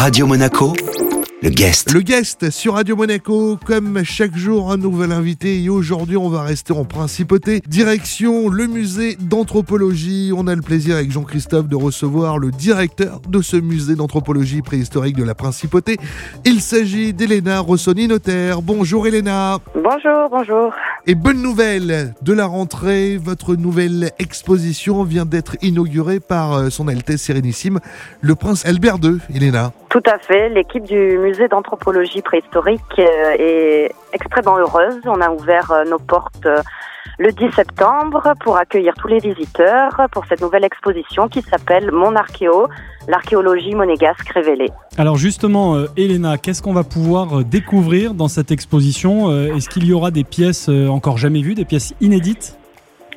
Radio Monaco, le guest. Le guest sur Radio Monaco, comme chaque jour, un nouvel invité. Et aujourd'hui, on va rester en principauté. Direction le musée d'anthropologie. On a le plaisir avec Jean-Christophe de recevoir le directeur de ce musée d'anthropologie préhistorique de la principauté. Il s'agit d'Elena Rossoni, notaire. Bonjour Elena. Bonjour, bonjour. Et bonne nouvelle de la rentrée, votre nouvelle exposition vient d'être inaugurée par euh, son Altesse Sérénissime, le prince Albert II, Elena. Tout à fait. L'équipe du musée d'anthropologie préhistorique euh, est extrêmement heureuse. On a ouvert euh, nos portes le 10 septembre pour accueillir tous les visiteurs pour cette nouvelle exposition qui s'appelle Mon Archéo, l'archéologie monégasque révélée. Alors justement, euh, Elena, qu'est-ce qu'on va pouvoir euh, découvrir dans cette exposition? Euh, Est-ce qu'il y aura des pièces encore jamais vues, des pièces inédites?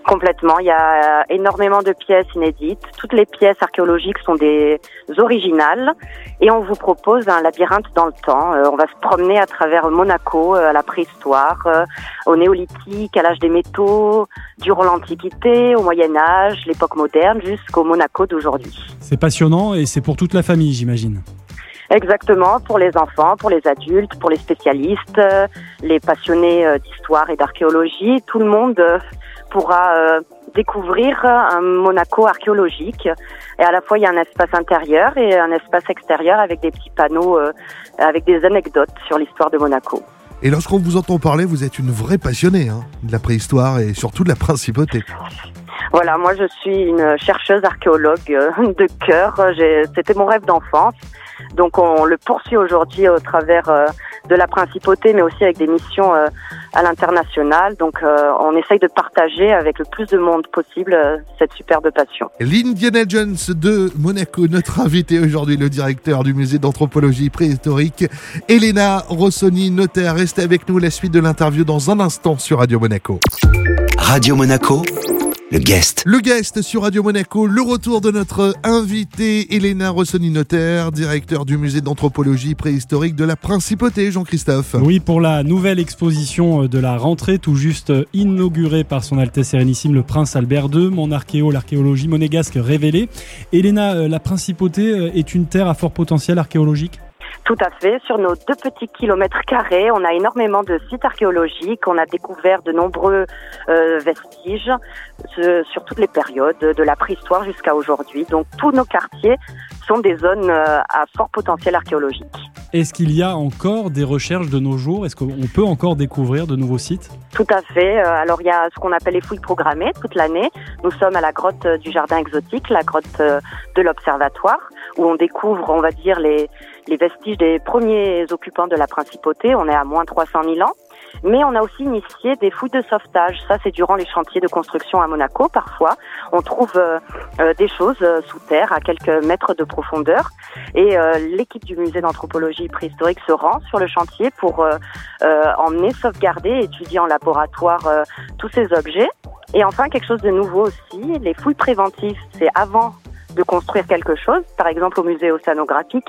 Complètement. Il y a énormément de pièces inédites. Toutes les pièces archéologiques sont des originales. Et on vous propose un labyrinthe dans le temps. Euh, on va se promener à travers Monaco, euh, à la préhistoire, euh, au néolithique, à l'âge des métaux, durant l'Antiquité, au Moyen Âge, l'époque moderne, jusqu'au Monaco d'aujourd'hui. C'est passionnant et c'est pour toute la famille, j'imagine. Exactement, pour les enfants, pour les adultes, pour les spécialistes, les passionnés d'histoire et d'archéologie, tout le monde pourra euh, découvrir un Monaco archéologique. Et à la fois, il y a un espace intérieur et un espace extérieur avec des petits panneaux, euh, avec des anecdotes sur l'histoire de Monaco. Et lorsqu'on vous entend parler, vous êtes une vraie passionnée hein, de la préhistoire et surtout de la principauté. Voilà, moi je suis une chercheuse archéologue euh, de cœur. C'était mon rêve d'enfance. Donc on le poursuit aujourd'hui au travers de la principauté, mais aussi avec des missions euh, à l'international. Donc euh, on essaye de partager avec le plus de monde possible euh, cette superbe passion. L'Indiana Jones de Monaco, notre invité aujourd'hui, le directeur du musée d'anthropologie préhistorique, Elena Rossoni, notaire. Restez avec nous, la suite de l'interview dans un instant sur Radio Monaco. Radio Monaco le guest. Le guest sur Radio Monaco, le retour de notre invité Elena Rossoni-Notaire, directeur du musée d'anthropologie préhistorique de la Principauté, Jean-Christophe. Oui, pour la nouvelle exposition de la rentrée, tout juste inaugurée par son Altesse Sérénissime le Prince Albert II, mon archéo, l'archéologie monégasque révélée. Elena, euh, la Principauté euh, est une terre à fort potentiel archéologique? Tout à fait. Sur nos deux petits kilomètres carrés, on a énormément de sites archéologiques. On a découvert de nombreux euh, vestiges sur toutes les périodes, de la préhistoire jusqu'à aujourd'hui. Donc tous nos quartiers sont des zones euh, à fort potentiel archéologique. Est-ce qu'il y a encore des recherches de nos jours? Est-ce qu'on peut encore découvrir de nouveaux sites? Tout à fait. Euh, alors il y a ce qu'on appelle les fouilles programmées toute l'année. Nous sommes à la grotte du jardin exotique, la grotte de l'observatoire, où on découvre, on va dire, les, les vestiges des premiers occupants de la principauté. On est à moins 300 000 ans. Mais on a aussi initié des fouilles de sauvetage. Ça, c'est durant les chantiers de construction à Monaco. Parfois, on trouve euh, euh, des choses euh, sous terre à quelques mètres de profondeur. Et l'équipe du musée d'anthropologie préhistorique se rend sur le chantier pour emmener, sauvegarder, étudier en laboratoire tous ces objets. Et enfin, quelque chose de nouveau aussi, les fouilles préventives. C'est avant de construire quelque chose, par exemple au musée océanographique,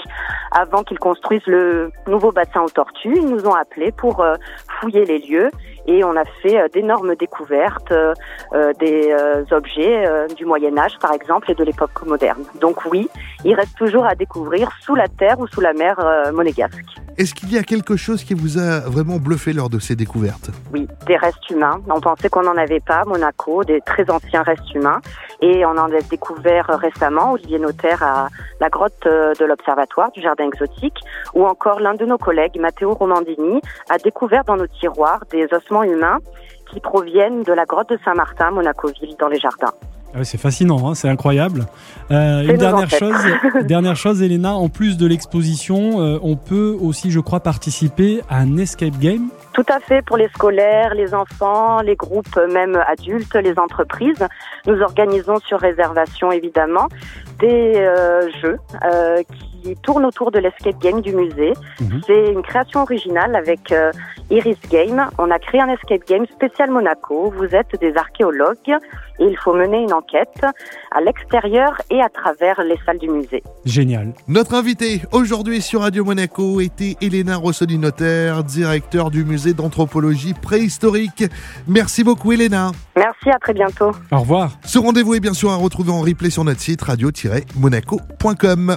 avant qu'ils construisent le nouveau bassin aux tortues, ils nous ont appelés pour euh, fouiller les lieux et on a fait euh, d'énormes découvertes euh, des objets du Moyen Âge par exemple et de l'époque moderne. Donc oui, il reste toujours à découvrir sous la terre ou sous la mer monégasque. Est-ce qu'il y a quelque chose qui vous a vraiment bluffé lors de ces découvertes? Oui, des restes humains. On pensait qu'on n'en avait pas à Monaco, des très anciens restes humains. Et on en a découvert récemment, Olivier Notaire, à la grotte de l'Observatoire du Jardin Exotique, ou encore l'un de nos collègues, Matteo Romandini, a découvert dans nos tiroirs des ossements humains qui proviennent de la grotte de Saint-Martin, Monacoville, dans les jardins. Ah c'est fascinant, hein, c'est incroyable. Euh, une dernière chose, dernière chose, Elena, en plus de l'exposition, euh, on peut aussi, je crois, participer à un escape game. Tout à fait, pour les scolaires, les enfants, les groupes même adultes, les entreprises. Nous organisons sur réservation évidemment des euh, jeux euh, qui tournent autour de l'escape game du musée. Mhm. C'est une création originale avec euh, Iris Game. On a créé un escape game spécial Monaco. Vous êtes des archéologues et il faut mener une enquête à l'extérieur et à travers les salles du musée. Génial. Notre invité aujourd'hui sur Radio Monaco était Elena Rossoli-Notaire, directeur du musée d'anthropologie préhistorique. Merci beaucoup Elena. Merci, à très bientôt. Au revoir. Ce rendez-vous est bien sûr à retrouver en replay sur notre site radio-monaco.com.